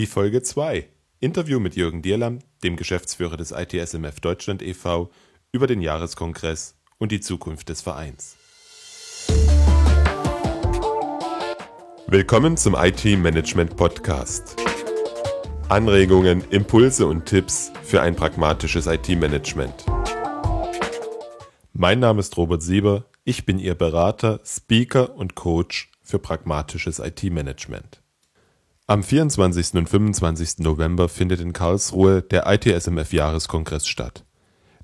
Die Folge 2. Interview mit Jürgen Dierlam, dem Geschäftsführer des ITSMF Deutschland e.V., über den Jahreskongress und die Zukunft des Vereins. Willkommen zum IT Management Podcast. Anregungen, Impulse und Tipps für ein pragmatisches IT-Management. Mein Name ist Robert Sieber, ich bin Ihr Berater, Speaker und Coach für pragmatisches IT-Management. Am 24. und 25. November findet in Karlsruhe der ITSMF-Jahreskongress statt.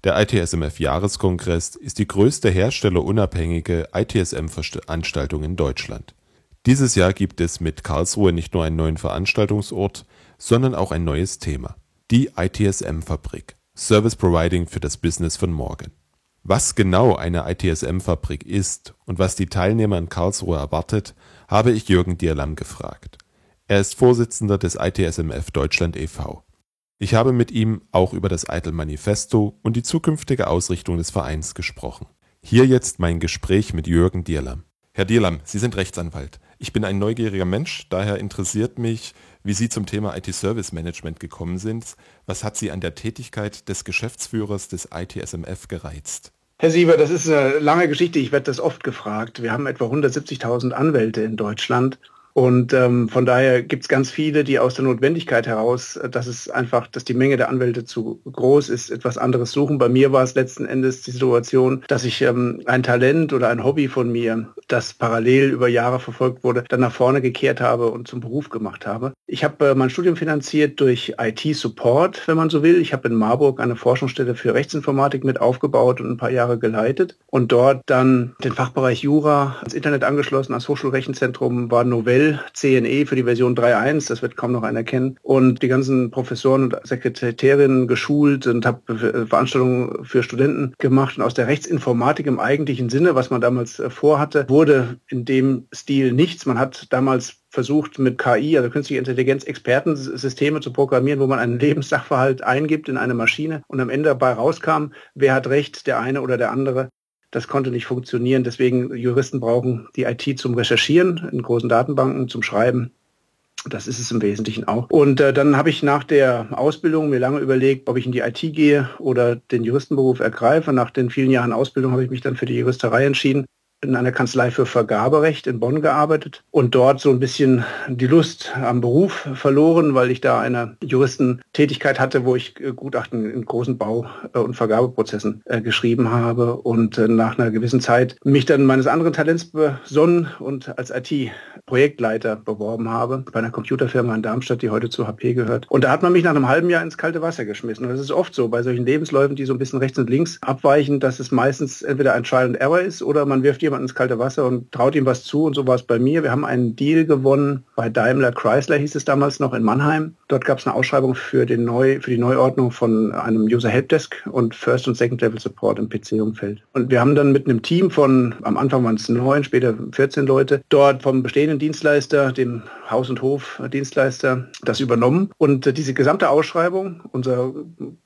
Der ITSMF-Jahreskongress ist die größte herstellerunabhängige ITSM-Veranstaltung in Deutschland. Dieses Jahr gibt es mit Karlsruhe nicht nur einen neuen Veranstaltungsort, sondern auch ein neues Thema. Die ITSM-Fabrik. Service Providing für das Business von morgen. Was genau eine ITSM-Fabrik ist und was die Teilnehmer in Karlsruhe erwartet, habe ich Jürgen Dierlam gefragt. Er ist Vorsitzender des ITSMF Deutschland e.V. Ich habe mit ihm auch über das ITIL Manifesto und die zukünftige Ausrichtung des Vereins gesprochen. Hier jetzt mein Gespräch mit Jürgen Dierlam. Herr Dierlam, Sie sind Rechtsanwalt. Ich bin ein neugieriger Mensch, daher interessiert mich, wie Sie zum Thema IT-Service Management gekommen sind. Was hat Sie an der Tätigkeit des Geschäftsführers des ITSMF gereizt? Herr Sieber, das ist eine lange Geschichte. Ich werde das oft gefragt. Wir haben etwa 170.000 Anwälte in Deutschland und ähm, von daher gibt es ganz viele, die aus der Notwendigkeit heraus, äh, dass es einfach, dass die Menge der Anwälte zu groß ist, etwas anderes suchen. Bei mir war es letzten Endes die Situation, dass ich ähm, ein Talent oder ein Hobby von mir, das parallel über Jahre verfolgt wurde, dann nach vorne gekehrt habe und zum Beruf gemacht habe. Ich habe äh, mein Studium finanziert durch IT-Support, wenn man so will. Ich habe in Marburg eine Forschungsstelle für Rechtsinformatik mit aufgebaut und ein paar Jahre geleitet und dort dann den Fachbereich Jura ans Internet angeschlossen, als Hochschulrechenzentrum war Novell CNE für die Version 3.1, das wird kaum noch einer kennen. Und die ganzen Professoren und Sekretärinnen geschult und habe Veranstaltungen für Studenten gemacht. Und aus der Rechtsinformatik im eigentlichen Sinne, was man damals äh, vorhatte, wurde in dem Stil nichts. Man hat damals versucht mit KI, also künstliche Intelligenz, Expertensysteme zu programmieren, wo man einen Lebenssachverhalt eingibt in eine Maschine und am Ende dabei rauskam, wer hat recht, der eine oder der andere. Das konnte nicht funktionieren. Deswegen Juristen brauchen die IT zum Recherchieren in großen Datenbanken, zum Schreiben. Das ist es im Wesentlichen auch. Und äh, dann habe ich nach der Ausbildung mir lange überlegt, ob ich in die IT gehe oder den Juristenberuf ergreife. Nach den vielen Jahren Ausbildung habe ich mich dann für die Juristerei entschieden in einer Kanzlei für Vergaberecht in Bonn gearbeitet und dort so ein bisschen die Lust am Beruf verloren, weil ich da eine Juristentätigkeit hatte, wo ich äh, Gutachten in großen Bau- äh, und Vergabeprozessen äh, geschrieben habe und nach einer gewissen Zeit mich dann meines anderen Talents besonnen und als IT-Projektleiter beworben habe bei einer Computerfirma in Darmstadt, die heute zu HP gehört. Und da hat man mich nach einem halben Jahr ins kalte Wasser geschmissen. Und das ist oft so bei solchen Lebensläufen, die so ein bisschen rechts und links abweichen, dass es meistens entweder ein Trial and Error ist oder man wirft jemand ins kalte Wasser und traut ihm was zu und so war es bei mir. Wir haben einen Deal gewonnen bei Daimler Chrysler hieß es damals noch in Mannheim. Dort gab es eine Ausschreibung für, den Neu, für die Neuordnung von einem User Helpdesk und First und Second Level Support im PC-Umfeld. Und wir haben dann mit einem Team von, am Anfang waren es neun, später 14 Leute, dort vom bestehenden Dienstleister, dem Haus- und Hof-Dienstleister, das übernommen. Und diese gesamte Ausschreibung, unser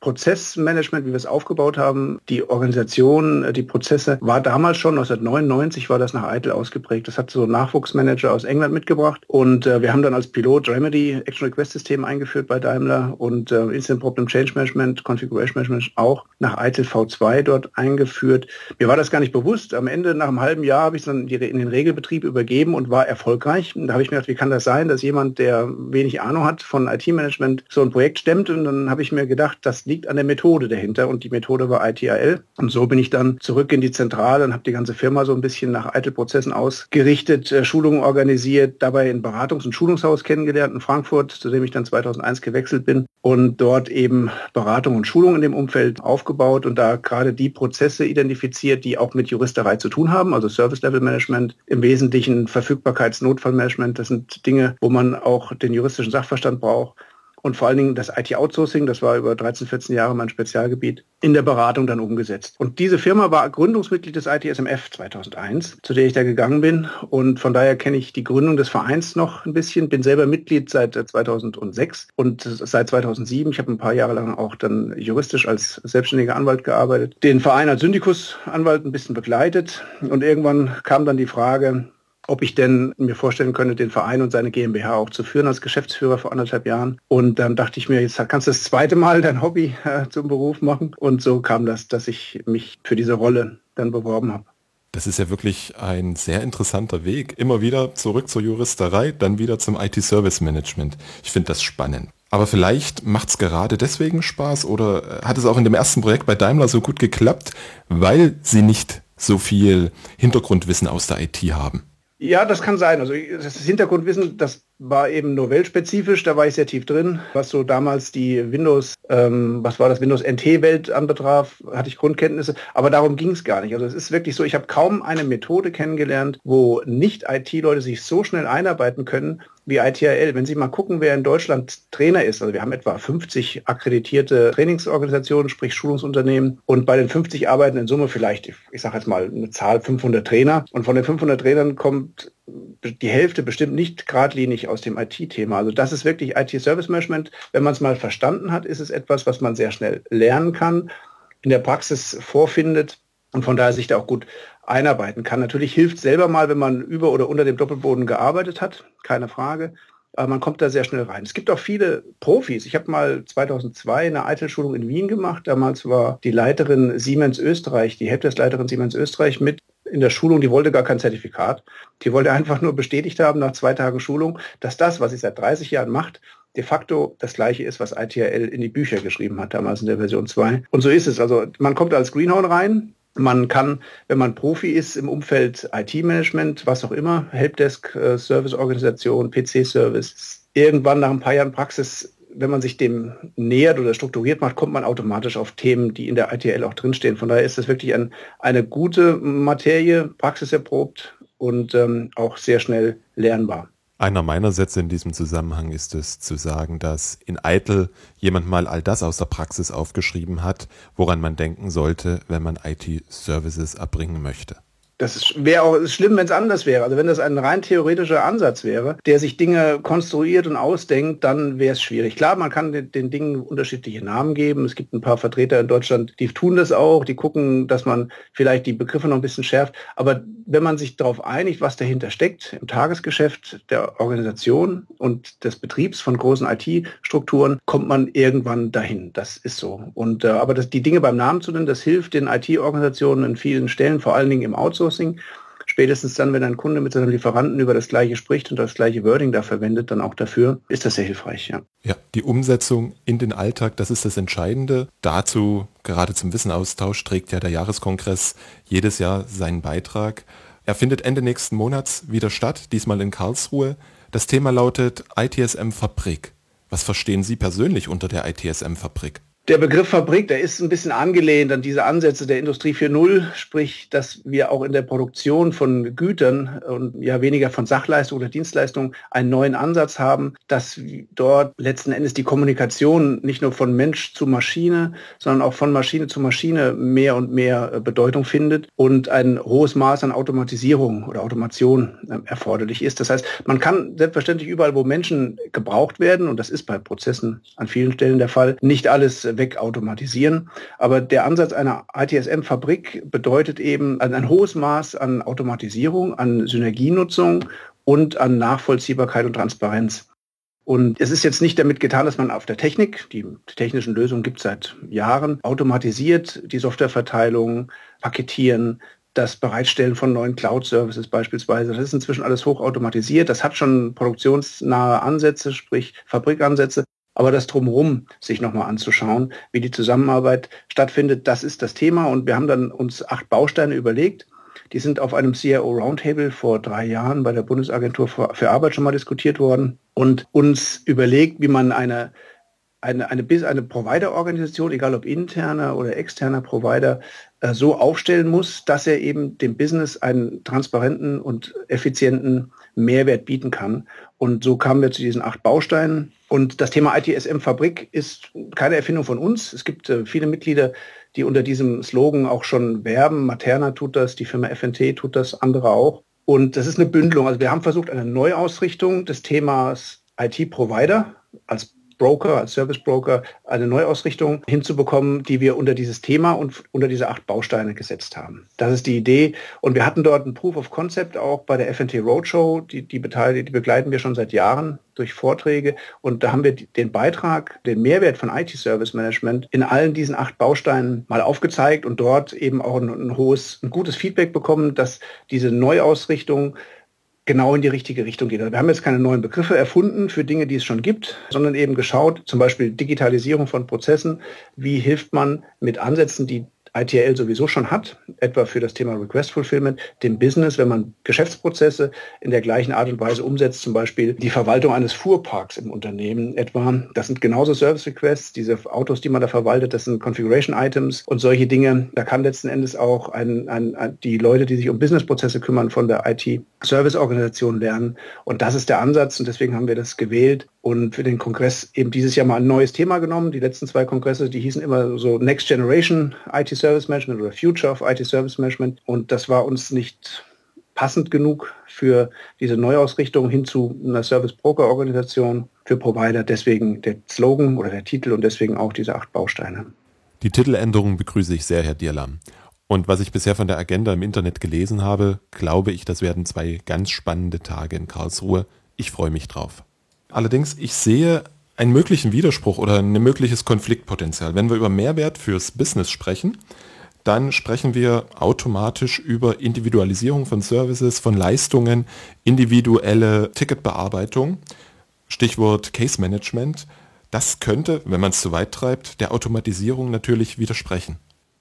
Prozessmanagement, wie wir es aufgebaut haben, die Organisation, die Prozesse, war damals schon 1999 1990 war das nach Eitel ausgeprägt. Das hat so ein Nachwuchsmanager aus England mitgebracht. Und äh, wir haben dann als Pilot Remedy Action Request System eingeführt bei Daimler und äh, Instant Problem Change Management, Configuration Management auch nach Eitel V2 dort eingeführt. Mir war das gar nicht bewusst. Am Ende, nach einem halben Jahr, habe ich es dann in den Regelbetrieb übergeben und war erfolgreich. Und da habe ich mir gedacht, wie kann das sein, dass jemand, der wenig Ahnung hat von IT-Management, so ein Projekt stemmt? Und dann habe ich mir gedacht, das liegt an der Methode dahinter. Und die Methode war ITAL. Und so bin ich dann zurück in die Zentrale und habe die ganze Firma so ein bisschen nach Eitelprozessen ausgerichtet, äh, Schulungen organisiert, dabei ein Beratungs- und Schulungshaus kennengelernt in Frankfurt, zu dem ich dann 2001 gewechselt bin und dort eben Beratung und Schulung in dem Umfeld aufgebaut und da gerade die Prozesse identifiziert, die auch mit Juristerei zu tun haben, also Service Level Management, im Wesentlichen Verfügbarkeitsnotfallmanagement. Das sind Dinge, wo man auch den juristischen Sachverstand braucht und vor allen Dingen das IT-Outsourcing, das war über 13, 14 Jahre mein Spezialgebiet, in der Beratung dann umgesetzt. Und diese Firma war Gründungsmitglied des ITSMF 2001, zu der ich da gegangen bin. Und von daher kenne ich die Gründung des Vereins noch ein bisschen, bin selber Mitglied seit 2006 äh, und seit 2007. Ich habe ein paar Jahre lang auch dann juristisch als selbstständiger Anwalt gearbeitet, den Verein als Syndikusanwalt ein bisschen begleitet. Und irgendwann kam dann die Frage, ob ich denn mir vorstellen könnte, den Verein und seine GmbH auch zu führen als Geschäftsführer vor anderthalb Jahren. Und dann dachte ich mir, jetzt kannst du das zweite Mal dein Hobby äh, zum Beruf machen. Und so kam das, dass ich mich für diese Rolle dann beworben habe. Das ist ja wirklich ein sehr interessanter Weg. Immer wieder zurück zur Juristerei, dann wieder zum IT-Service-Management. Ich finde das spannend. Aber vielleicht macht es gerade deswegen Spaß oder hat es auch in dem ersten Projekt bei Daimler so gut geklappt, weil sie nicht so viel Hintergrundwissen aus der IT haben? Ja, das kann sein. Also das Hintergrundwissen, das war eben novellspezifisch, da war ich sehr tief drin. Was so damals die Windows, ähm, was war das, Windows NT-Welt anbetraf, hatte ich Grundkenntnisse, aber darum ging es gar nicht. Also es ist wirklich so, ich habe kaum eine Methode kennengelernt, wo nicht IT-Leute sich so schnell einarbeiten können, wie ITRL. Wenn Sie mal gucken, wer in Deutschland Trainer ist, also wir haben etwa 50 akkreditierte Trainingsorganisationen, sprich Schulungsunternehmen und bei den 50 arbeiten in Summe vielleicht, ich sage jetzt mal eine Zahl 500 Trainer und von den 500 Trainern kommt die Hälfte bestimmt nicht geradlinig aus dem IT-Thema. Also das ist wirklich IT-Service-Management. Wenn man es mal verstanden hat, ist es etwas, was man sehr schnell lernen kann, in der Praxis vorfindet und von daher sich da auch gut einarbeiten kann. Natürlich hilft selber mal, wenn man über oder unter dem Doppelboden gearbeitet hat, keine Frage. Aber man kommt da sehr schnell rein. Es gibt auch viele Profis. Ich habe mal 2002 eine Eitel-Schulung in Wien gemacht. Damals war die Leiterin Siemens Österreich, die Helpdesk-Leiterin Siemens Österreich mit in der Schulung, die wollte gar kein Zertifikat. Die wollte einfach nur bestätigt haben nach zwei Tagen Schulung, dass das, was sie seit 30 Jahren macht, de facto das gleiche ist, was ITRL in die Bücher geschrieben hat, damals in der Version 2. Und so ist es. Also man kommt als Greenhorn rein, man kann, wenn man Profi ist im Umfeld IT-Management, was auch immer, Helpdesk, äh, Serviceorganisation, PC-Service, irgendwann nach ein paar Jahren Praxis, wenn man sich dem nähert oder strukturiert macht, kommt man automatisch auf Themen, die in der ITL auch drinstehen. Von daher ist das wirklich ein, eine gute Materie, praxiserprobt und ähm, auch sehr schnell lernbar. Einer meiner Sätze in diesem Zusammenhang ist es zu sagen, dass in Eitel jemand mal all das aus der Praxis aufgeschrieben hat, woran man denken sollte, wenn man IT-Services erbringen möchte. Das wäre auch schlimm, wenn es anders wäre. Also wenn das ein rein theoretischer Ansatz wäre, der sich Dinge konstruiert und ausdenkt, dann wäre es schwierig. Klar, man kann den, den, Dingen unterschiedliche Namen geben. Es gibt ein paar Vertreter in Deutschland, die tun das auch, die gucken, dass man vielleicht die Begriffe noch ein bisschen schärft. Aber wenn man sich darauf einigt, was dahinter steckt, im Tagesgeschäft der Organisation und des Betriebs von großen IT-Strukturen, kommt man irgendwann dahin. Das ist so. Und äh, aber das, die Dinge beim Namen zu nennen, das hilft den IT-Organisationen in vielen Stellen, vor allen Dingen im Outsourcing Outsourcing. Spätestens dann, wenn ein Kunde mit seinem Lieferanten über das gleiche spricht und das gleiche Wording da verwendet, dann auch dafür, ist das sehr hilfreich, ja. Ja, die Umsetzung in den Alltag, das ist das Entscheidende. Dazu, gerade zum Wissenaustausch, trägt ja der Jahreskongress jedes Jahr seinen Beitrag. Er findet Ende nächsten Monats wieder statt, diesmal in Karlsruhe. Das Thema lautet ITSM Fabrik. Was verstehen Sie persönlich unter der ITSM Fabrik? Der Begriff Fabrik, der ist ein bisschen angelehnt an diese Ansätze der Industrie 4.0, sprich, dass wir auch in der Produktion von Gütern und ja weniger von Sachleistung oder Dienstleistung einen neuen Ansatz haben, dass dort letzten Endes die Kommunikation nicht nur von Mensch zu Maschine, sondern auch von Maschine zu Maschine mehr und mehr äh, Bedeutung findet und ein hohes Maß an Automatisierung oder Automation äh, erforderlich ist. Das heißt, man kann selbstverständlich überall, wo Menschen gebraucht werden, und das ist bei Prozessen an vielen Stellen der Fall, nicht alles wegautomatisieren. Aber der Ansatz einer ITSM-Fabrik bedeutet eben ein, ein hohes Maß an Automatisierung, an Synergienutzung und an Nachvollziehbarkeit und Transparenz. Und es ist jetzt nicht damit getan, dass man auf der Technik, die technischen Lösungen gibt es seit Jahren, automatisiert die Softwareverteilung, paketieren, das Bereitstellen von neuen Cloud-Services beispielsweise. Das ist inzwischen alles hochautomatisiert. Das hat schon produktionsnahe Ansätze, sprich Fabrikansätze. Aber das drumherum sich nochmal anzuschauen, wie die Zusammenarbeit stattfindet, das ist das Thema. Und wir haben dann uns acht Bausteine überlegt. Die sind auf einem CIO Roundtable vor drei Jahren bei der Bundesagentur für Arbeit schon mal diskutiert worden und uns überlegt, wie man eine eine, eine, eine Provider-Organisation, egal ob interner oder externer Provider, so aufstellen muss, dass er eben dem Business einen transparenten und effizienten Mehrwert bieten kann. Und so kamen wir zu diesen acht Bausteinen. Und das Thema ITSM-Fabrik ist keine Erfindung von uns. Es gibt äh, viele Mitglieder, die unter diesem Slogan auch schon werben. Materna tut das, die Firma FNT tut das, andere auch. Und das ist eine Bündelung. Also wir haben versucht, eine Neuausrichtung des Themas IT-Provider als Broker, als Service Broker eine Neuausrichtung hinzubekommen, die wir unter dieses Thema und unter diese acht Bausteine gesetzt haben. Das ist die Idee. Und wir hatten dort ein Proof of Concept auch bei der FNT Roadshow. Die, die, die begleiten wir schon seit Jahren durch Vorträge. Und da haben wir den Beitrag, den Mehrwert von IT-Service Management in allen diesen acht Bausteinen mal aufgezeigt und dort eben auch ein, ein hohes, ein gutes Feedback bekommen, dass diese Neuausrichtung genau in die richtige Richtung geht. Also wir haben jetzt keine neuen Begriffe erfunden für Dinge, die es schon gibt, sondern eben geschaut, zum Beispiel Digitalisierung von Prozessen, wie hilft man mit Ansätzen, die ITL sowieso schon hat, etwa für das Thema Request Fulfillment, dem Business, wenn man Geschäftsprozesse in der gleichen Art und Weise umsetzt, zum Beispiel die Verwaltung eines Fuhrparks im Unternehmen etwa. Das sind genauso Service Requests, diese Autos, die man da verwaltet, das sind Configuration Items und solche Dinge. Da kann letzten Endes auch ein, ein, ein, die Leute, die sich um Businessprozesse kümmern, von der IT-Service-Organisation lernen. Und das ist der Ansatz und deswegen haben wir das gewählt und für den Kongress eben dieses Jahr mal ein neues Thema genommen. Die letzten zwei Kongresse, die hießen immer so Next Generation IT Service Management oder Future of IT Service Management. Und das war uns nicht passend genug für diese Neuausrichtung hin zu einer Service Broker Organisation für Provider. Deswegen der Slogan oder der Titel und deswegen auch diese acht Bausteine. Die Titeländerung begrüße ich sehr, Herr Dierlam. Und was ich bisher von der Agenda im Internet gelesen habe, glaube ich, das werden zwei ganz spannende Tage in Karlsruhe. Ich freue mich drauf. Allerdings, ich sehe einen möglichen Widerspruch oder ein mögliches Konfliktpotenzial. Wenn wir über Mehrwert fürs Business sprechen, dann sprechen wir automatisch über Individualisierung von Services, von Leistungen, individuelle Ticketbearbeitung, Stichwort Case Management. Das könnte, wenn man es zu weit treibt, der Automatisierung natürlich widersprechen.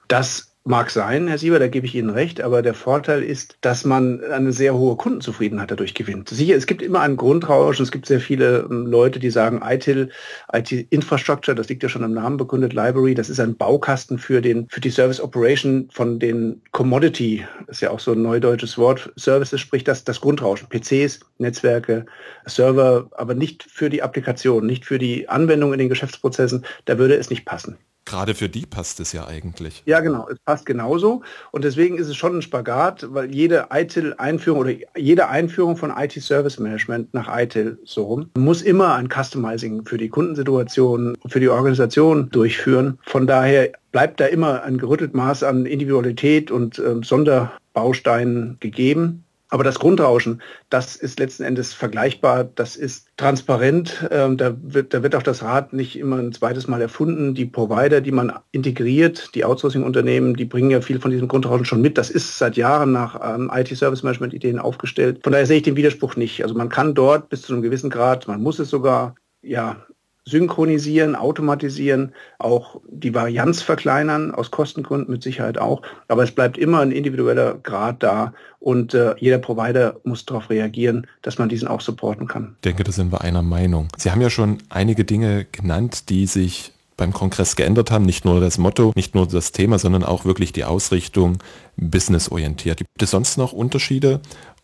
Das Mag sein, Herr Sieber, da gebe ich Ihnen recht, aber der Vorteil ist, dass man eine sehr hohe Kundenzufriedenheit dadurch gewinnt. Sicher, es gibt immer einen Grundrausch, es gibt sehr viele ähm, Leute, die sagen, ITIL, IT-Infrastructure, das liegt ja schon im Namen begründet, Library, das ist ein Baukasten für, den, für die Service Operation von den Commodity, das ist ja auch so ein neudeutsches Wort, Services, sprich das, das Grundrauschen, PCs, Netzwerke, Server, aber nicht für die Applikation, nicht für die Anwendung in den Geschäftsprozessen, da würde es nicht passen. Gerade für die passt es ja eigentlich. Ja, genau, es passt genauso. Und deswegen ist es schon ein Spagat, weil jede ITIL-Einführung oder jede Einführung von IT-Service Management nach ITIL so rum muss immer ein Customizing für die Kundensituation, für die Organisation durchführen. Von daher bleibt da immer ein gerüttelt Maß an Individualität und äh, Sonderbausteinen gegeben. Aber das Grundrauschen, das ist letzten Endes vergleichbar, das ist transparent. Ähm, da, wird, da wird auch das Rad nicht immer ein zweites Mal erfunden. Die Provider, die man integriert, die Outsourcing-Unternehmen, die bringen ja viel von diesem Grundrauschen schon mit. Das ist seit Jahren nach ähm, IT-Service-Management-Ideen aufgestellt. Von daher sehe ich den Widerspruch nicht. Also man kann dort bis zu einem gewissen Grad, man muss es sogar ja, synchronisieren, automatisieren, auch die Varianz verkleinern, aus Kostengründen mit Sicherheit auch. Aber es bleibt immer ein individueller Grad da und äh, jeder Provider muss darauf reagieren, dass man diesen auch supporten kann. Ich denke, da sind wir einer Meinung. Sie haben ja schon einige Dinge genannt, die sich beim Kongress geändert haben. Nicht nur das Motto, nicht nur das Thema, sondern auch wirklich die Ausrichtung businessorientiert. Gibt es sonst noch Unterschiede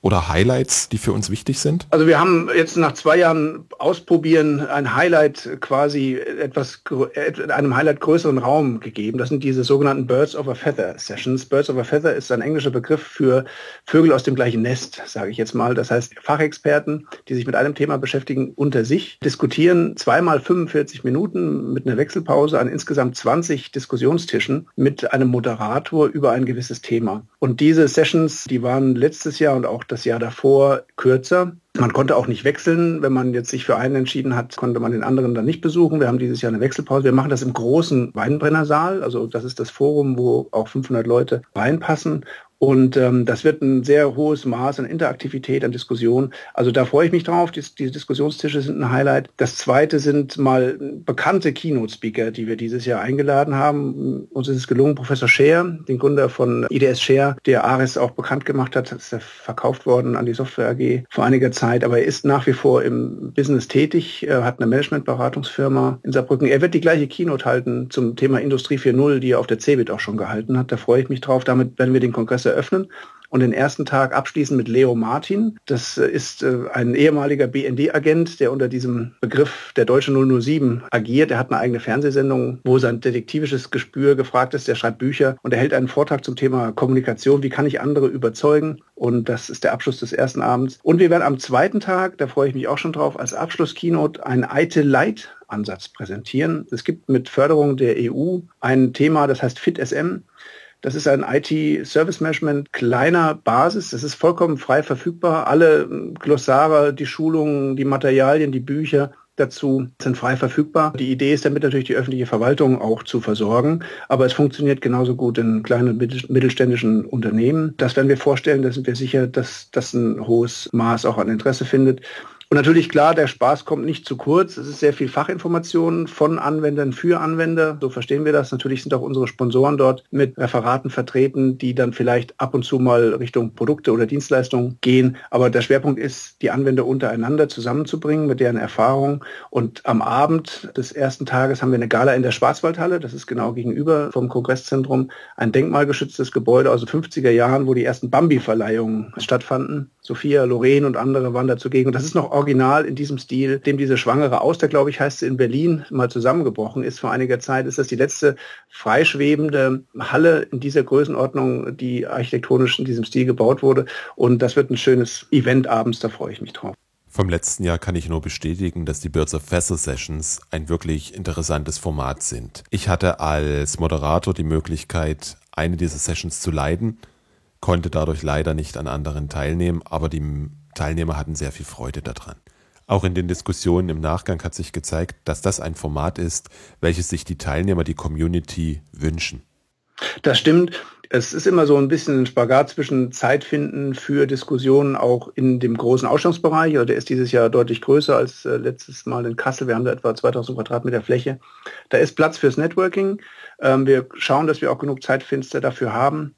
oder Highlights, die für uns wichtig sind? Also wir haben jetzt nach zwei Jahren ausprobieren ein Highlight quasi etwas einem Highlight größeren Raum gegeben. Das sind diese sogenannten Birds of a Feather Sessions. Birds of a Feather ist ein englischer Begriff für Vögel aus dem gleichen Nest, sage ich jetzt mal. Das heißt, Fachexperten, die sich mit einem Thema beschäftigen, unter sich diskutieren zweimal 45 Minuten mit einer Wechselpause an insgesamt 20 Diskussionstischen mit einem Moderator über ein gewisses Thema. Und diese Sessions, die waren letztes Jahr und auch das das Jahr davor kürzer. Man konnte auch nicht wechseln. Wenn man jetzt sich für einen entschieden hat, konnte man den anderen dann nicht besuchen. Wir haben dieses Jahr eine Wechselpause. Wir machen das im großen Weinbrennersaal. Also das ist das Forum, wo auch 500 Leute reinpassen. Und ähm, das wird ein sehr hohes Maß an Interaktivität, an Diskussion. Also da freue ich mich drauf. Die, diese Diskussionstische sind ein Highlight. Das zweite sind mal bekannte Keynote-Speaker, die wir dieses Jahr eingeladen haben. Uns ist es gelungen, Professor Scher, den Gründer von IDS Share, der Ares auch bekannt gemacht hat, ist er verkauft worden an die Software AG vor einiger Zeit. Aber er ist nach wie vor im Business tätig, er hat eine Managementberatungsfirma in Saarbrücken. Er wird die gleiche Keynote halten zum Thema Industrie 4.0, die er auf der CeBIT auch schon gehalten hat. Da freue ich mich drauf. Damit werden wir den Kongress eröffnen. und den ersten Tag abschließen mit Leo Martin. Das äh, ist äh, ein ehemaliger BND-Agent, der unter diesem Begriff der Deutsche 007 agiert. Er hat eine eigene Fernsehsendung, wo sein detektivisches Gespür gefragt ist. Der schreibt Bücher und er hält einen Vortrag zum Thema Kommunikation. Wie kann ich andere überzeugen? Und das ist der Abschluss des ersten Abends. Und wir werden am zweiten Tag, da freue ich mich auch schon drauf, als Abschluss-Keynote einen IT Light Ansatz präsentieren. Es gibt mit Förderung der EU ein Thema, das heißt FitSM. Das ist ein IT-Service Management kleiner Basis. Das ist vollkommen frei verfügbar. Alle Glossare, die Schulungen, die Materialien, die Bücher dazu sind frei verfügbar. Die Idee ist damit natürlich die öffentliche Verwaltung auch zu versorgen, aber es funktioniert genauso gut in kleinen und mittelständischen Unternehmen. Das werden wir vorstellen, da sind wir sicher, dass das ein hohes Maß auch an Interesse findet. Und natürlich klar, der Spaß kommt nicht zu kurz. Es ist sehr viel Fachinformation von Anwendern für Anwender. So verstehen wir das. Natürlich sind auch unsere Sponsoren dort mit Referaten vertreten, die dann vielleicht ab und zu mal Richtung Produkte oder Dienstleistungen gehen. Aber der Schwerpunkt ist, die Anwender untereinander zusammenzubringen mit deren Erfahrung. Und am Abend des ersten Tages haben wir eine Gala in der Schwarzwaldhalle. Das ist genau gegenüber vom Kongresszentrum. Ein denkmalgeschütztes Gebäude aus den 50er Jahren, wo die ersten Bambi-Verleihungen stattfanden. Sophia, Lorraine und andere waren da zugegen. Und das ist noch original in diesem Stil, dem diese Schwangere Auster, glaube ich, heißt sie in Berlin, mal zusammengebrochen ist vor einiger Zeit. Ist das die letzte freischwebende Halle in dieser Größenordnung, die architektonisch in diesem Stil gebaut wurde. Und das wird ein schönes Event abends, da freue ich mich drauf. Vom letzten Jahr kann ich nur bestätigen, dass die Birds of Vessel Sessions ein wirklich interessantes Format sind. Ich hatte als Moderator die Möglichkeit, eine dieser Sessions zu leiten konnte dadurch leider nicht an anderen teilnehmen, aber die Teilnehmer hatten sehr viel Freude daran. Auch in den Diskussionen im Nachgang hat sich gezeigt, dass das ein Format ist, welches sich die Teilnehmer, die Community wünschen. Das stimmt. Es ist immer so ein bisschen ein Spagat zwischen Zeit finden für Diskussionen auch in dem großen Ausstellungsbereich. Also der ist dieses Jahr deutlich größer als äh, letztes Mal in Kassel. Wir haben da etwa 2000 Quadratmeter Fläche. Da ist Platz fürs Networking. Ähm, wir schauen, dass wir auch genug Zeitfenster dafür haben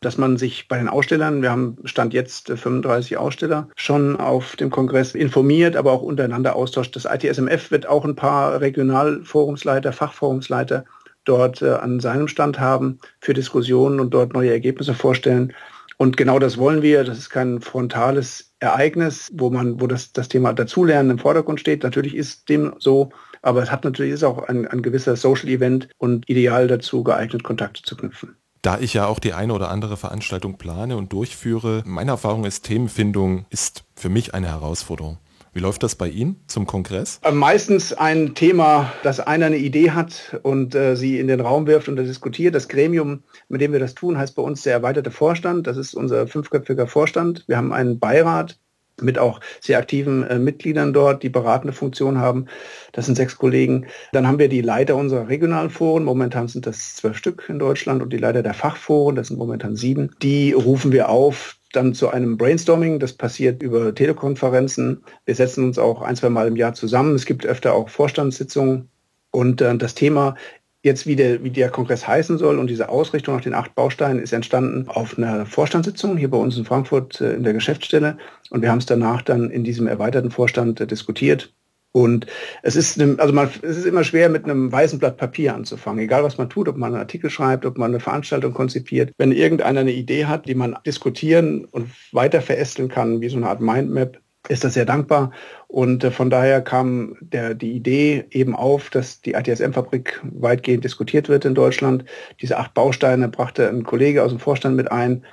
dass man sich bei den Ausstellern, wir haben Stand jetzt 35 Aussteller, schon auf dem Kongress informiert, aber auch untereinander austauscht. Das ITSMF wird auch ein paar Regionalforumsleiter, Fachforumsleiter dort äh, an seinem Stand haben für Diskussionen und dort neue Ergebnisse vorstellen. Und genau das wollen wir. Das ist kein frontales Ereignis, wo man, wo das, das Thema Dazulernen im Vordergrund steht. Natürlich ist dem so, aber es hat natürlich ist auch ein, ein gewisser Social Event und ideal dazu geeignet, Kontakte zu knüpfen. Da ich ja auch die eine oder andere Veranstaltung plane und durchführe, meine Erfahrung ist, Themenfindung ist für mich eine Herausforderung. Wie läuft das bei Ihnen zum Kongress? Äh, meistens ein Thema, dass einer eine Idee hat und äh, sie in den Raum wirft und diskutiert. Das Gremium, mit dem wir das tun, heißt bei uns der erweiterte Vorstand. Das ist unser fünfköpfiger Vorstand. Wir haben einen Beirat, mit auch sehr aktiven äh, Mitgliedern dort, die beratende Funktion haben. Das sind sechs Kollegen. Dann haben wir die Leiter unserer regionalen Foren. Momentan sind das zwölf Stück in Deutschland und die Leiter der Fachforen, das sind momentan sieben. Die rufen wir auf, dann zu einem Brainstorming. Das passiert über Telekonferenzen. Wir setzen uns auch ein, zwei Mal im Jahr zusammen. Es gibt öfter auch Vorstandssitzungen. Und äh, das Thema jetzt wie der, wie der Kongress heißen soll und diese Ausrichtung nach den acht Bausteinen ist entstanden auf einer Vorstandssitzung hier bei uns in Frankfurt äh, in der Geschäftsstelle und wir haben es danach dann in diesem erweiterten Vorstand äh, diskutiert. Und es ist, also man, es ist immer schwer, mit einem weißen Blatt Papier anzufangen. Egal, was man tut, ob man einen Artikel schreibt, ob man eine Veranstaltung konzipiert. Wenn irgendeiner eine Idee hat, die man diskutieren und weiter verästeln kann, wie so eine Art Mindmap, ist das sehr dankbar. Und äh, von daher kam der, die Idee eben auf, dass die ITSM-Fabrik weitgehend diskutiert wird in Deutschland. Diese acht Bausteine brachte ein Kollege aus dem Vorstand mit ein,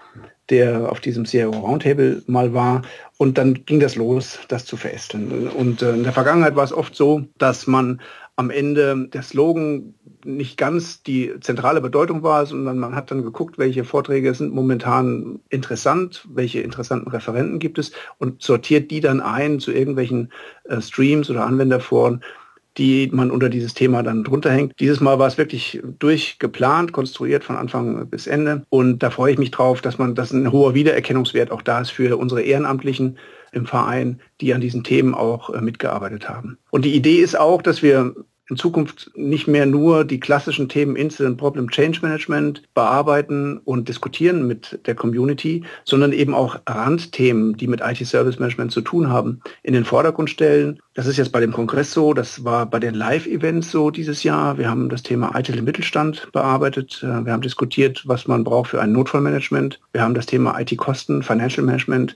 der auf diesem CIO Roundtable mal war. Und dann ging das los, das zu verästeln. Und äh, in der Vergangenheit war es oft so, dass man am Ende der Slogan nicht ganz die zentrale Bedeutung war, sondern man hat dann geguckt, welche Vorträge sind momentan interessant, welche interessanten Referenten gibt es und sortiert die dann ein zu irgendwelchen äh, Streams oder Anwenderforen, die man unter dieses Thema dann drunter hängt. Dieses Mal war es wirklich durchgeplant, konstruiert von Anfang bis Ende. Und da freue ich mich drauf, dass man, dass ein hoher Wiedererkennungswert auch da ist für unsere Ehrenamtlichen im Verein, die an diesen Themen auch äh, mitgearbeitet haben. Und die Idee ist auch, dass wir in Zukunft nicht mehr nur die klassischen Themen Incident Problem Change Management bearbeiten und diskutieren mit der Community, sondern eben auch Randthemen, die mit IT Service Management zu tun haben, in den Vordergrund stellen. Das ist jetzt bei dem Kongress so, das war bei den Live-Events so dieses Jahr. Wir haben das Thema IT im Mittelstand bearbeitet. Wir haben diskutiert, was man braucht für ein Notfallmanagement. Wir haben das Thema IT-Kosten, Financial Management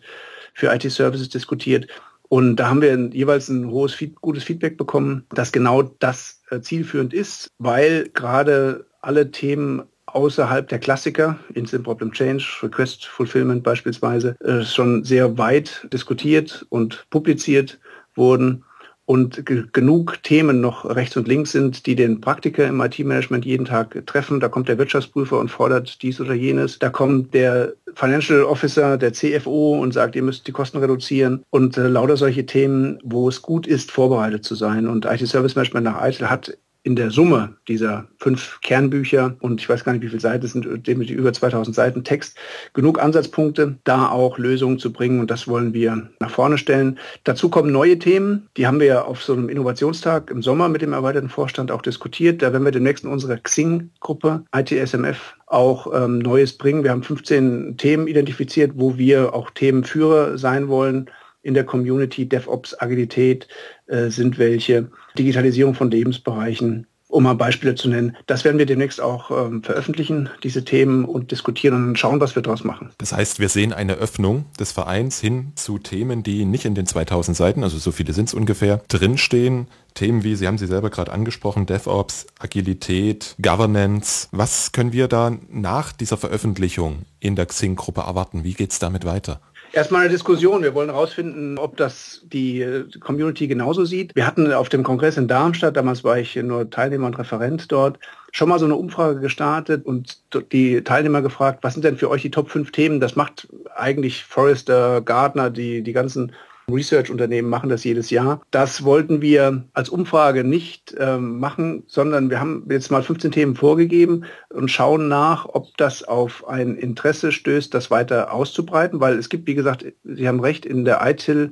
für IT-Services diskutiert. Und da haben wir jeweils ein hohes, gutes Feedback bekommen, dass genau das äh, zielführend ist, weil gerade alle Themen außerhalb der Klassiker, Instant Problem Change, Request Fulfillment beispielsweise, äh, schon sehr weit diskutiert und publiziert wurden und genug Themen noch rechts und links sind, die den Praktiker im IT-Management jeden Tag treffen. Da kommt der Wirtschaftsprüfer und fordert dies oder jenes. Da kommt der Financial Officer, der CFO und sagt, ihr müsst die Kosten reduzieren und äh, lauter solche Themen, wo es gut ist, vorbereitet zu sein. Und IT Service Management nach ITIL hat in der Summe dieser fünf Kernbücher und ich weiß gar nicht, wie viele Seiten es sind, mit über 2000 Seiten Text, genug Ansatzpunkte, da auch Lösungen zu bringen und das wollen wir nach vorne stellen. Dazu kommen neue Themen, die haben wir ja auf so einem Innovationstag im Sommer mit dem erweiterten Vorstand auch diskutiert. Da werden wir demnächst in unserer Xing-Gruppe ITSMF auch ähm, Neues bringen. Wir haben 15 Themen identifiziert, wo wir auch Themenführer sein wollen in der Community, DevOps, Agilität äh, sind welche, Digitalisierung von Lebensbereichen, um mal Beispiele zu nennen. Das werden wir demnächst auch ähm, veröffentlichen, diese Themen und diskutieren und schauen, was wir daraus machen. Das heißt, wir sehen eine Öffnung des Vereins hin zu Themen, die nicht in den 2000 Seiten, also so viele sind es ungefähr, drinstehen. Themen wie, Sie haben sie selber gerade angesprochen, DevOps, Agilität, Governance. Was können wir da nach dieser Veröffentlichung in der Xing-Gruppe erwarten? Wie geht es damit weiter? Erstmal eine Diskussion. Wir wollen herausfinden, ob das die Community genauso sieht. Wir hatten auf dem Kongress in Darmstadt, damals war ich nur Teilnehmer und Referent dort, schon mal so eine Umfrage gestartet und die Teilnehmer gefragt, was sind denn für euch die Top 5 Themen? Das macht eigentlich Forrester, Gardner, die, die ganzen Research-Unternehmen machen das jedes Jahr. Das wollten wir als Umfrage nicht ähm, machen, sondern wir haben jetzt mal 15 Themen vorgegeben und schauen nach, ob das auf ein Interesse stößt, das weiter auszubreiten, weil es gibt, wie gesagt, Sie haben recht, in der ITIL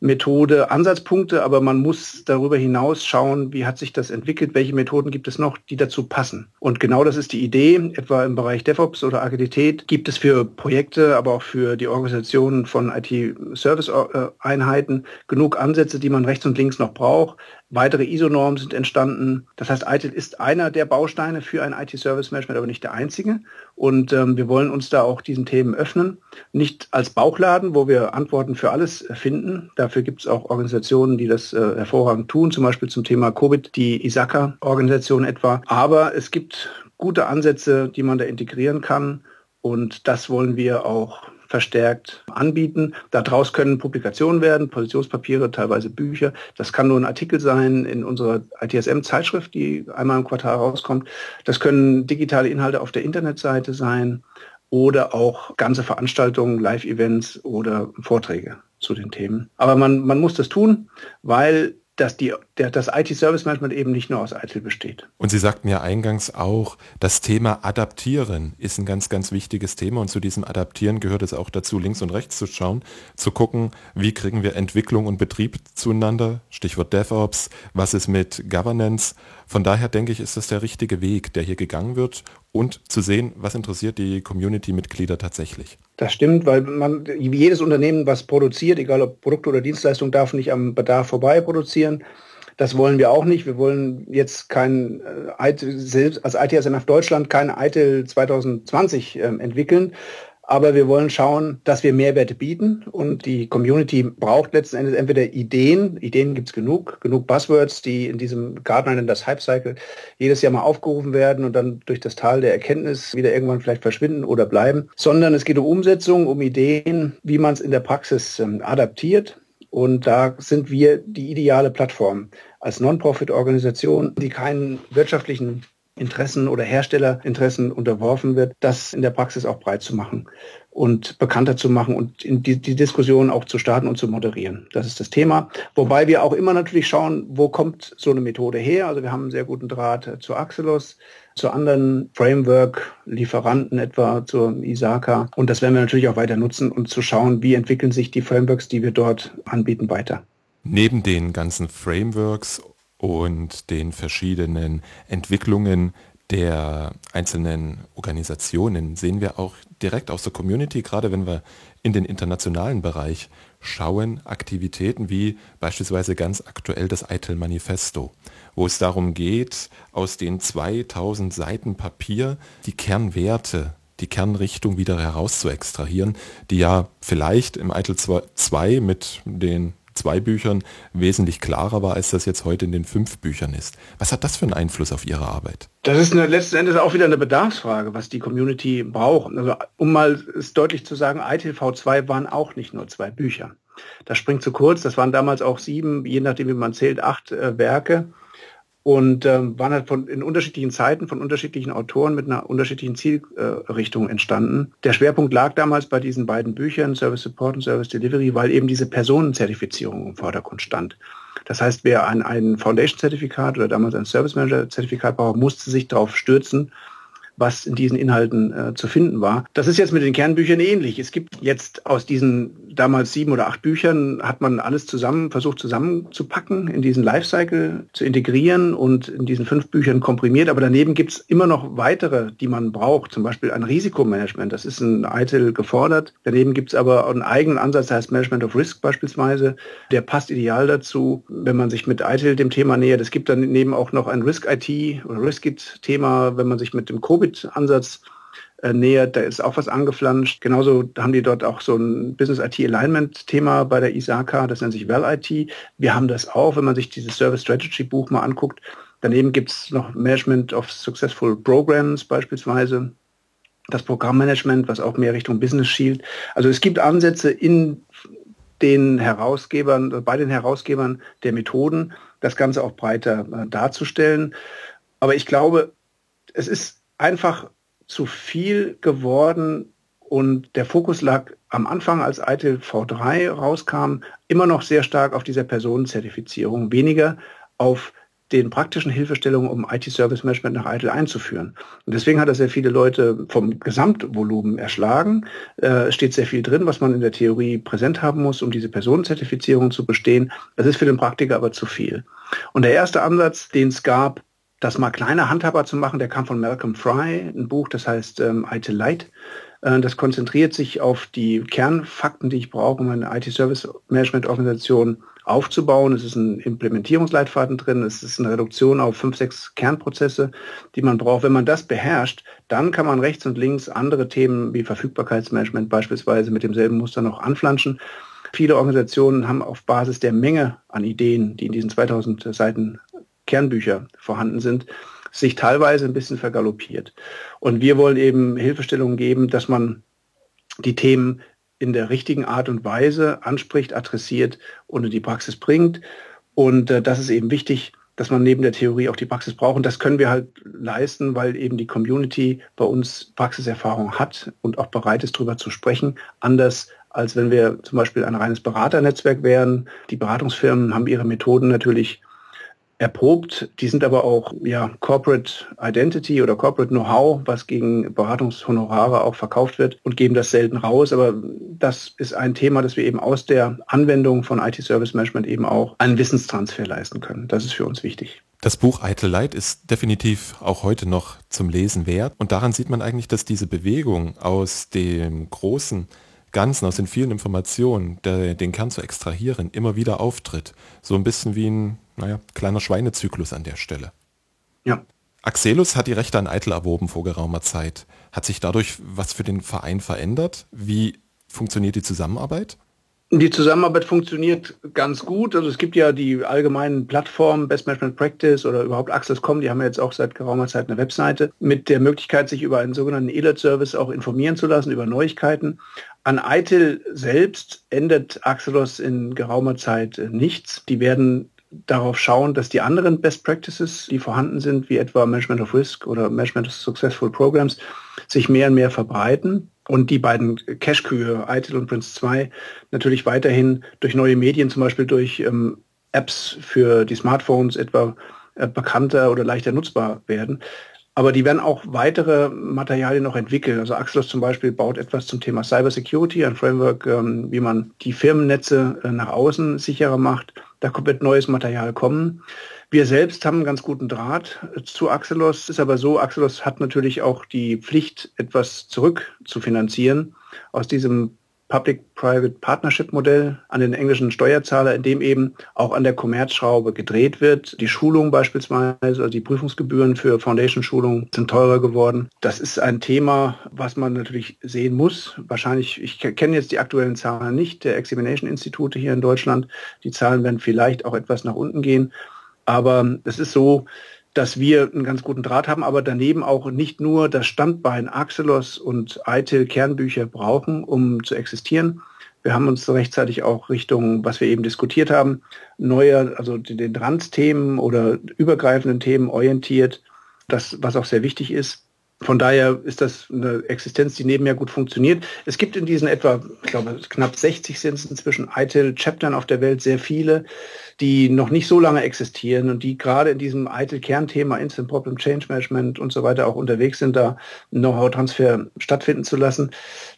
Methode Ansatzpunkte, aber man muss darüber hinaus schauen, wie hat sich das entwickelt, welche Methoden gibt es noch, die dazu passen. Und genau das ist die Idee, etwa im Bereich DevOps oder Agilität gibt es für Projekte, aber auch für die Organisation von IT-Service-Einheiten genug Ansätze, die man rechts und links noch braucht. Weitere ISO-Normen sind entstanden. Das heißt, ITIL ist einer der Bausteine für ein IT-Service-Management, aber nicht der einzige. Und ähm, wir wollen uns da auch diesen Themen öffnen. Nicht als Bauchladen, wo wir Antworten für alles finden. Dafür gibt es auch Organisationen, die das äh, hervorragend tun, zum Beispiel zum Thema Covid, die ISACA-Organisation etwa. Aber es gibt gute Ansätze, die man da integrieren kann. Und das wollen wir auch verstärkt anbieten. Daraus können Publikationen werden, Positionspapiere, teilweise Bücher. Das kann nur ein Artikel sein in unserer ITSM-Zeitschrift, die einmal im Quartal rauskommt. Das können digitale Inhalte auf der Internetseite sein oder auch ganze Veranstaltungen, Live-Events oder Vorträge zu den Themen. Aber man, man muss das tun, weil dass das IT-Service-Management eben nicht nur aus ITIL besteht. Und Sie sagten ja eingangs auch, das Thema Adaptieren ist ein ganz, ganz wichtiges Thema und zu diesem Adaptieren gehört es auch dazu, links und rechts zu schauen, zu gucken, wie kriegen wir Entwicklung und Betrieb zueinander, Stichwort DevOps, was ist mit Governance. Von daher denke ich, ist das der richtige Weg, der hier gegangen wird und zu sehen, was interessiert die Community-Mitglieder tatsächlich. Das stimmt, weil man jedes Unternehmen, was produziert, egal ob Produkt oder Dienstleistung, darf nicht am Bedarf vorbei produzieren. Das wollen wir auch nicht. Wir wollen jetzt kein äh, selbst als ITSMF Deutschland kein ITIL 2020 äh, entwickeln, aber wir wollen schauen, dass wir Mehrwerte bieten und die Community braucht letzten Endes entweder Ideen, Ideen gibt es genug, genug Buzzwords, die in diesem Gartner das Hype Cycle jedes Jahr mal aufgerufen werden und dann durch das Tal der Erkenntnis wieder irgendwann vielleicht verschwinden oder bleiben, sondern es geht um Umsetzung, um Ideen, wie man es in der Praxis ähm, adaptiert. Und da sind wir die ideale Plattform als Non-Profit-Organisation, die keinen wirtschaftlichen Interessen oder Herstellerinteressen unterworfen wird, das in der Praxis auch breit zu machen und bekannter zu machen und die, die Diskussion auch zu starten und zu moderieren. Das ist das Thema. Wobei wir auch immer natürlich schauen, wo kommt so eine Methode her. Also wir haben einen sehr guten Draht zu Axelos, zu anderen Framework-Lieferanten etwa, zur ISACA. Und das werden wir natürlich auch weiter nutzen und zu schauen, wie entwickeln sich die Frameworks, die wir dort anbieten, weiter. Neben den ganzen Frameworks und den verschiedenen Entwicklungen der einzelnen Organisationen sehen wir auch direkt aus der Community, gerade wenn wir in den internationalen Bereich schauen, Aktivitäten wie beispielsweise ganz aktuell das ITIL Manifesto, wo es darum geht, aus den 2000 Seiten Papier die Kernwerte die Kernrichtung wieder heraus zu extrahieren, die ja vielleicht im ITIL 2 mit den zwei Büchern wesentlich klarer war, als das jetzt heute in den fünf Büchern ist. Was hat das für einen Einfluss auf Ihre Arbeit? Das ist eine, letzten Endes auch wieder eine Bedarfsfrage, was die Community braucht. Also um mal es deutlich zu sagen, ITV 2 waren auch nicht nur zwei Bücher. Das springt zu kurz. Das waren damals auch sieben, je nachdem wie man zählt, acht äh, Werke und ähm, waren halt von, in unterschiedlichen Zeiten von unterschiedlichen Autoren mit einer unterschiedlichen Zielrichtung äh, entstanden. Der Schwerpunkt lag damals bei diesen beiden Büchern, Service Support und Service Delivery, weil eben diese Personenzertifizierung im Vordergrund stand. Das heißt, wer ein, ein Foundation-Zertifikat oder damals ein Service Manager-Zertifikat braucht, musste sich darauf stürzen, was in diesen Inhalten äh, zu finden war. Das ist jetzt mit den Kernbüchern ähnlich. Es gibt jetzt aus diesen damals sieben oder acht Büchern, hat man alles zusammen, versucht zusammenzupacken, in diesen Lifecycle zu integrieren und in diesen fünf Büchern komprimiert. Aber daneben gibt es immer noch weitere, die man braucht. Zum Beispiel ein Risikomanagement. Das ist ein ITIL gefordert. Daneben gibt es aber einen eigenen Ansatz, der heißt Management of Risk beispielsweise. Der passt ideal dazu, wenn man sich mit ITIL dem Thema nähert. Es gibt daneben auch noch ein Risk-IT oder Risk-It-Thema, wenn man sich mit dem Covid Ansatz äh, nähert, da ist auch was angeflanscht. Genauso haben die dort auch so ein Business IT Alignment Thema bei der ISAKA, das nennt sich Well IT. Wir haben das auch, wenn man sich dieses Service Strategy Buch mal anguckt. Daneben gibt es noch Management of Successful Programs beispielsweise, das Programmmanagement, was auch mehr Richtung Business schielt. Also es gibt Ansätze in den Herausgebern, bei den Herausgebern der Methoden, das Ganze auch breiter äh, darzustellen. Aber ich glaube, es ist einfach zu viel geworden und der Fokus lag am Anfang, als ITIL V3 rauskam, immer noch sehr stark auf dieser Personenzertifizierung, weniger auf den praktischen Hilfestellungen, um IT-Service Management nach ITIL einzuführen. Und deswegen hat er sehr viele Leute vom Gesamtvolumen erschlagen. Äh, es steht sehr viel drin, was man in der Theorie präsent haben muss, um diese Personenzertifizierung zu bestehen. Das ist für den Praktiker aber zu viel. Und der erste Ansatz, den es gab, das mal kleiner handhabbar zu machen, der kam von Malcolm Fry, ein Buch, das heißt ähm, IT Light. Äh, das konzentriert sich auf die Kernfakten, die ich brauche, um eine IT-Service-Management-Organisation aufzubauen. Es ist ein Implementierungsleitfaden drin, es ist eine Reduktion auf fünf, sechs Kernprozesse, die man braucht. Wenn man das beherrscht, dann kann man rechts und links andere Themen wie Verfügbarkeitsmanagement beispielsweise mit demselben Muster noch anflanschen. Viele Organisationen haben auf Basis der Menge an Ideen, die in diesen 2000 Seiten Kernbücher vorhanden sind, sich teilweise ein bisschen vergaloppiert. Und wir wollen eben Hilfestellungen geben, dass man die Themen in der richtigen Art und Weise anspricht, adressiert und in die Praxis bringt. Und äh, das ist eben wichtig, dass man neben der Theorie auch die Praxis braucht. Und das können wir halt leisten, weil eben die Community bei uns Praxiserfahrung hat und auch bereit ist, darüber zu sprechen. Anders als wenn wir zum Beispiel ein reines Beraternetzwerk wären. Die Beratungsfirmen haben ihre Methoden natürlich erprobt. Die sind aber auch ja, Corporate Identity oder Corporate Know-how, was gegen Beratungshonorare auch verkauft wird und geben das selten raus. Aber das ist ein Thema, dass wir eben aus der Anwendung von IT-Service Management eben auch einen Wissenstransfer leisten können. Das ist für uns wichtig. Das Buch Eitel Light ist definitiv auch heute noch zum Lesen wert. Und daran sieht man eigentlich, dass diese Bewegung aus dem großen Ganzen, aus den vielen Informationen, der, den Kern zu extrahieren, immer wieder auftritt. So ein bisschen wie ein naja, kleiner Schweinezyklus an der Stelle. Ja. Axelus hat die Rechte an Eitel erworben vor geraumer Zeit. Hat sich dadurch was für den Verein verändert? Wie funktioniert die Zusammenarbeit? Die Zusammenarbeit funktioniert ganz gut. Also es gibt ja die allgemeinen Plattformen Best Management Practice oder überhaupt Access.com, die haben ja jetzt auch seit geraumer Zeit eine Webseite mit der Möglichkeit, sich über einen sogenannten E-Alert-Service auch informieren zu lassen über Neuigkeiten. An ITIL selbst ändert Axelos in geraumer Zeit nichts. Die werden darauf schauen, dass die anderen Best Practices, die vorhanden sind, wie etwa Management of Risk oder Management of Successful Programs, sich mehr und mehr verbreiten und die beiden Cache-Kühe, ITIL und Prince 2, natürlich weiterhin durch neue Medien, zum Beispiel durch ähm, Apps für die Smartphones etwa äh, bekannter oder leichter nutzbar werden. Aber die werden auch weitere Materialien noch entwickeln. Also Axelos zum Beispiel baut etwas zum Thema Cyber Security, ein Framework, ähm, wie man die Firmennetze äh, nach außen sicherer macht. Da wird neues Material kommen. Wir selbst haben einen ganz guten Draht zu Axelos. Ist aber so, Axelos hat natürlich auch die Pflicht, etwas zurück zu finanzieren aus diesem Public-Private Partnership-Modell an den englischen Steuerzahler, in dem eben auch an der Kommerzschraube gedreht wird. Die Schulung beispielsweise, also die Prüfungsgebühren für Foundation-Schulungen sind teurer geworden. Das ist ein Thema, was man natürlich sehen muss. Wahrscheinlich, ich kenne jetzt die aktuellen Zahlen nicht der Examination-Institute hier in Deutschland. Die Zahlen werden vielleicht auch etwas nach unten gehen. Aber es ist so, dass wir einen ganz guten Draht haben, aber daneben auch nicht nur das Standbein Axelos und ITIL Kernbücher brauchen, um zu existieren. Wir haben uns rechtzeitig auch Richtung, was wir eben diskutiert haben, neue, also den Trans-Themen oder übergreifenden Themen orientiert, das, was auch sehr wichtig ist. Von daher ist das eine Existenz, die nebenher gut funktioniert. Es gibt in diesen etwa, ich glaube, knapp 60 sind es inzwischen ITIL-Chaptern auf der Welt sehr viele, die noch nicht so lange existieren und die gerade in diesem ITIL-Kernthema Instant Problem Change Management und so weiter auch unterwegs sind, da Know-how-Transfer stattfinden zu lassen.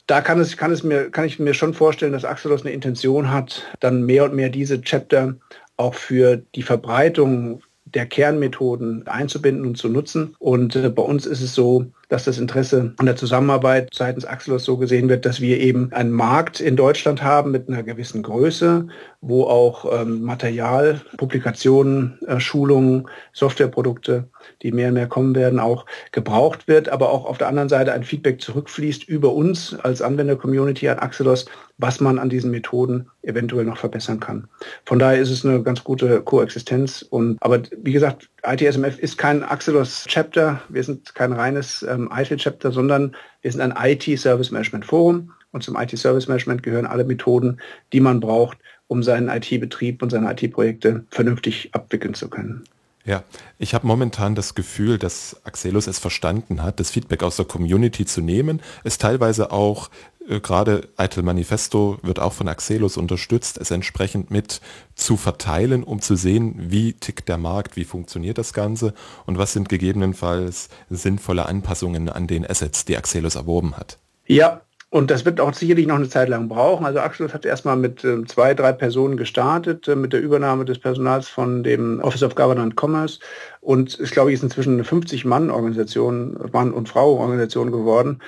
Da kann es, kann es mir, kann ich mir schon vorstellen, dass Axelos eine Intention hat, dann mehr und mehr diese Chapter auch für die Verbreitung der Kernmethoden einzubinden und zu nutzen. Und äh, bei uns ist es so, dass das Interesse an der Zusammenarbeit seitens Axelos so gesehen wird, dass wir eben einen Markt in Deutschland haben mit einer gewissen Größe, wo auch ähm, Material, Publikationen, äh, Schulungen, Softwareprodukte, die mehr und mehr kommen werden, auch gebraucht wird, aber auch auf der anderen Seite ein Feedback zurückfließt über uns als Anwender-Community an Axelos, was man an diesen Methoden eventuell noch verbessern kann. Von daher ist es eine ganz gute Koexistenz. Und aber wie gesagt, ITSMF ist kein Axelos-Chapter, wir sind kein reines ähm, IT-Chapter, sondern wir sind ein IT-Service-Management-Forum. Und zum IT-Service-Management gehören alle Methoden, die man braucht, um seinen IT-Betrieb und seine IT-Projekte vernünftig abwickeln zu können. Ja, ich habe momentan das Gefühl, dass Axelos es verstanden hat, das Feedback aus der Community zu nehmen, es teilweise auch, gerade ITIL Manifesto wird auch von Axelos unterstützt, es entsprechend mit zu verteilen, um zu sehen, wie tickt der Markt, wie funktioniert das Ganze und was sind gegebenenfalls sinnvolle Anpassungen an den Assets, die Axelos erworben hat. Ja, und das wird auch sicherlich noch eine Zeit lang brauchen. Also Axel hat erstmal mit äh, zwei, drei Personen gestartet, äh, mit der Übernahme des Personals von dem Office of Government Commerce. Und ich glaube, ist inzwischen eine 50-Mann-Organisation, Mann- und Frau-Organisation geworden.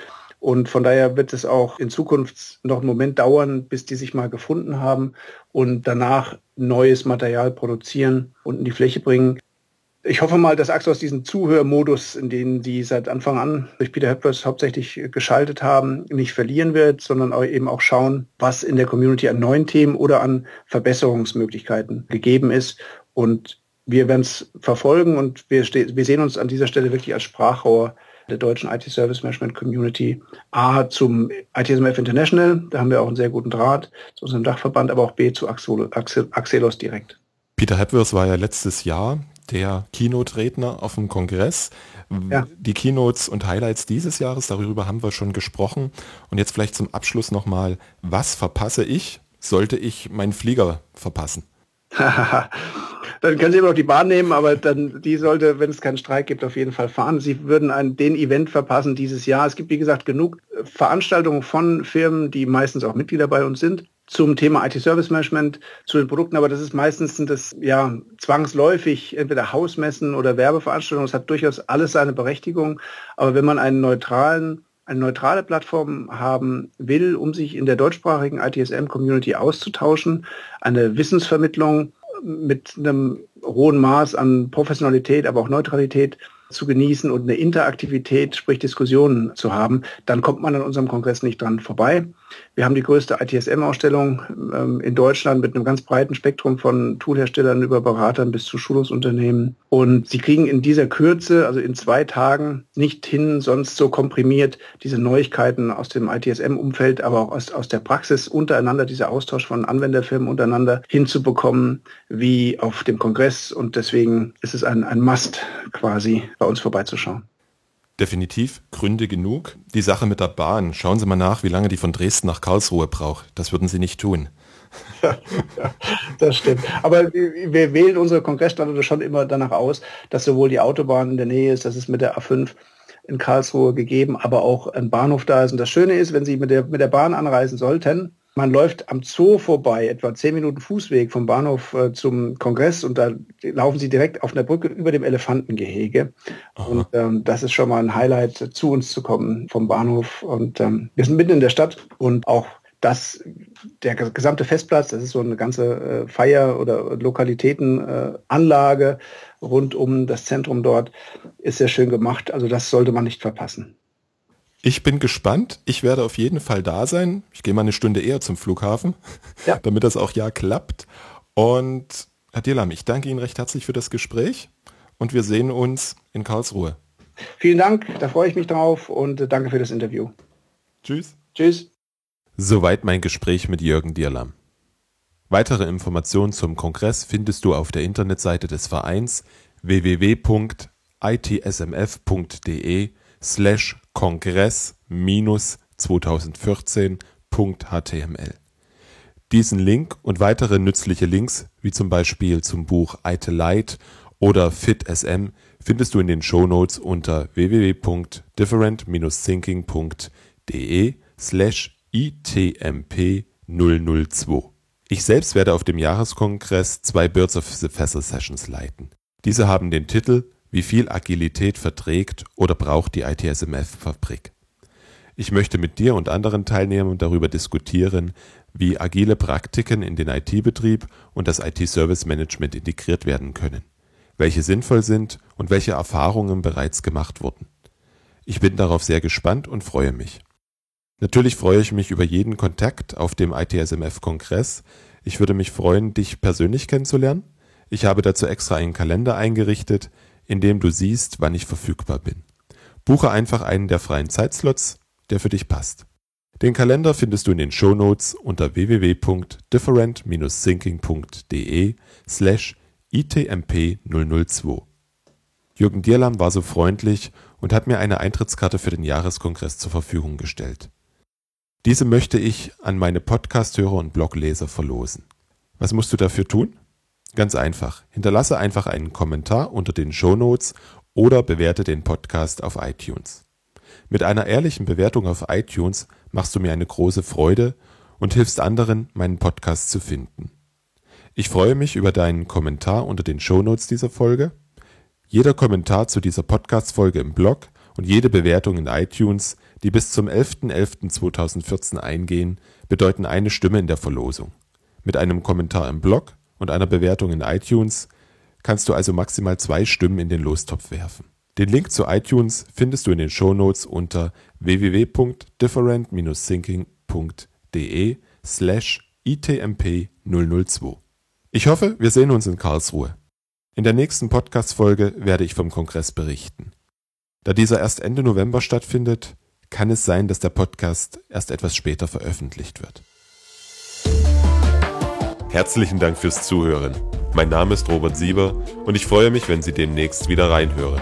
Und von daher wird es auch in Zukunft noch einen Moment dauern, bis die sich mal gefunden haben und danach neues Material produzieren und in die Fläche bringen ich hoffe mal, dass Axos diesen Zuhörmodus, in den die seit Anfang an durch Peter Hepworth hauptsächlich geschaltet haben, nicht verlieren wird, sondern auch eben auch schauen, was in der Community an neuen Themen oder an Verbesserungsmöglichkeiten gegeben ist. Und wir werden es verfolgen und wir, wir sehen uns an dieser Stelle wirklich als Sprachrohr der deutschen IT-Service Management Community. A zum ITSMF International, da haben wir auch einen sehr guten Draht zu unserem Dachverband, aber auch B zu Axelos direkt. Peter Hepworth war ja letztes Jahr der Keynote-Redner auf dem Kongress. Ja. Die Keynotes und Highlights dieses Jahres, darüber haben wir schon gesprochen. Und jetzt vielleicht zum Abschluss nochmal, was verpasse ich, sollte ich meinen Flieger verpassen? dann können Sie immer noch die Bahn nehmen, aber dann die sollte, wenn es keinen Streik gibt, auf jeden Fall fahren. Sie würden einen, den Event verpassen dieses Jahr. Es gibt, wie gesagt, genug Veranstaltungen von Firmen, die meistens auch Mitglieder bei uns sind zum Thema IT-Service Management, zu den Produkten, aber das ist meistens das ja zwangsläufig entweder Hausmessen oder Werbeveranstaltungen. Es hat durchaus alles seine Berechtigung, aber wenn man einen neutralen eine neutrale Plattform haben will, um sich in der deutschsprachigen ITSM-Community auszutauschen, eine Wissensvermittlung mit einem hohen Maß an Professionalität, aber auch Neutralität zu genießen und eine Interaktivität, sprich Diskussionen zu haben, dann kommt man an unserem Kongress nicht dran vorbei. Wir haben die größte ITSM-Ausstellung ähm, in Deutschland mit einem ganz breiten Spektrum von Toolherstellern über Beratern bis zu Schulungsunternehmen. Und sie kriegen in dieser Kürze, also in zwei Tagen, nicht hin, sonst so komprimiert diese Neuigkeiten aus dem ITSM-Umfeld, aber auch aus, aus der Praxis untereinander, dieser Austausch von Anwenderfirmen untereinander hinzubekommen, wie auf dem Kongress. Und deswegen ist es ein, ein Must quasi, bei uns vorbeizuschauen definitiv Gründe genug. Die Sache mit der Bahn, schauen Sie mal nach, wie lange die von Dresden nach Karlsruhe braucht. Das würden Sie nicht tun. Ja, das stimmt. Aber wir wählen unsere Kongressstandorte schon immer danach aus, dass sowohl die Autobahn in der Nähe ist, dass es mit der A5 in Karlsruhe gegeben, aber auch ein Bahnhof da ist. Und das Schöne ist, wenn Sie mit der, mit der Bahn anreisen sollten, Man läuft am Zoo vorbei, etwa zehn Minuten Fußweg vom Bahnhof äh, zum Kongress und da laufen sie direkt auf einer Brücke über dem Elefantengehege. Aha. Und ähm, das ist schon mal ein Highlight, zu uns zu kommen vom Bahnhof. Und ähm, wir sind mitten in der Stadt und auch das, der gesamte Festplatz, das ist so eine ganze äh, Feier- oder Lokalitätenanlage äh, rund um das Zentrum dort, ist sehr schön gemacht. Also das sollte man nicht verpassen. Ich bin gespannt. Ich werde auf jeden Fall da sein. Ich gehe mal eine Stunde eher zum Flughafen, ja. damit das auch ja klappt. Und Herr Dielam, ich danke Ihnen recht herzlich für das Gespräch und wir sehen uns in Karlsruhe. Vielen Dank, da freue ich mich drauf und danke für das Interview. Tschüss. Tschüss. Soweit mein Gespräch mit Jürgen Dierlam. Weitere Informationen zum Kongress findest du auf der Internetseite des Vereins www.itsmf.de slash kongress 2014.html. Diesen Link und weitere nützliche Links, wie zum Beispiel zum Buch IT Light oder FitSM, findest du in den Shownotes unter www.different-thinking.de slash itmp002. Ich selbst werde auf dem Jahreskongress zwei Birds of the Fessel Sessions leiten. Diese haben den Titel wie viel Agilität verträgt oder braucht die ITSMF-Fabrik? Ich möchte mit dir und anderen Teilnehmern darüber diskutieren, wie agile Praktiken in den IT-Betrieb und das IT-Service-Management integriert werden können, welche sinnvoll sind und welche Erfahrungen bereits gemacht wurden. Ich bin darauf sehr gespannt und freue mich. Natürlich freue ich mich über jeden Kontakt auf dem ITSMF-Kongress. Ich würde mich freuen, dich persönlich kennenzulernen. Ich habe dazu extra einen Kalender eingerichtet, in dem du siehst, wann ich verfügbar bin. Buche einfach einen der freien Zeitslots, der für dich passt. Den Kalender findest du in den Shownotes unter www.different-thinking.de slash itmp002. Jürgen Dierlam war so freundlich und hat mir eine Eintrittskarte für den Jahreskongress zur Verfügung gestellt. Diese möchte ich an meine Podcasthörer und Blogleser verlosen. Was musst du dafür tun? Ganz einfach. Hinterlasse einfach einen Kommentar unter den Show Notes oder bewerte den Podcast auf iTunes. Mit einer ehrlichen Bewertung auf iTunes machst du mir eine große Freude und hilfst anderen, meinen Podcast zu finden. Ich freue mich über deinen Kommentar unter den Show Notes dieser Folge. Jeder Kommentar zu dieser Podcast-Folge im Blog und jede Bewertung in iTunes, die bis zum 11.11.2014 eingehen, bedeuten eine Stimme in der Verlosung. Mit einem Kommentar im Blog und einer Bewertung in iTunes kannst du also maximal zwei Stimmen in den Lostopf werfen. Den Link zu iTunes findest du in den Shownotes unter www.different-thinking.de slash itmp002. Ich hoffe, wir sehen uns in Karlsruhe. In der nächsten Podcast-Folge werde ich vom Kongress berichten. Da dieser erst Ende November stattfindet, kann es sein, dass der Podcast erst etwas später veröffentlicht wird. Herzlichen Dank fürs Zuhören. Mein Name ist Robert Sieber und ich freue mich, wenn Sie demnächst wieder reinhören.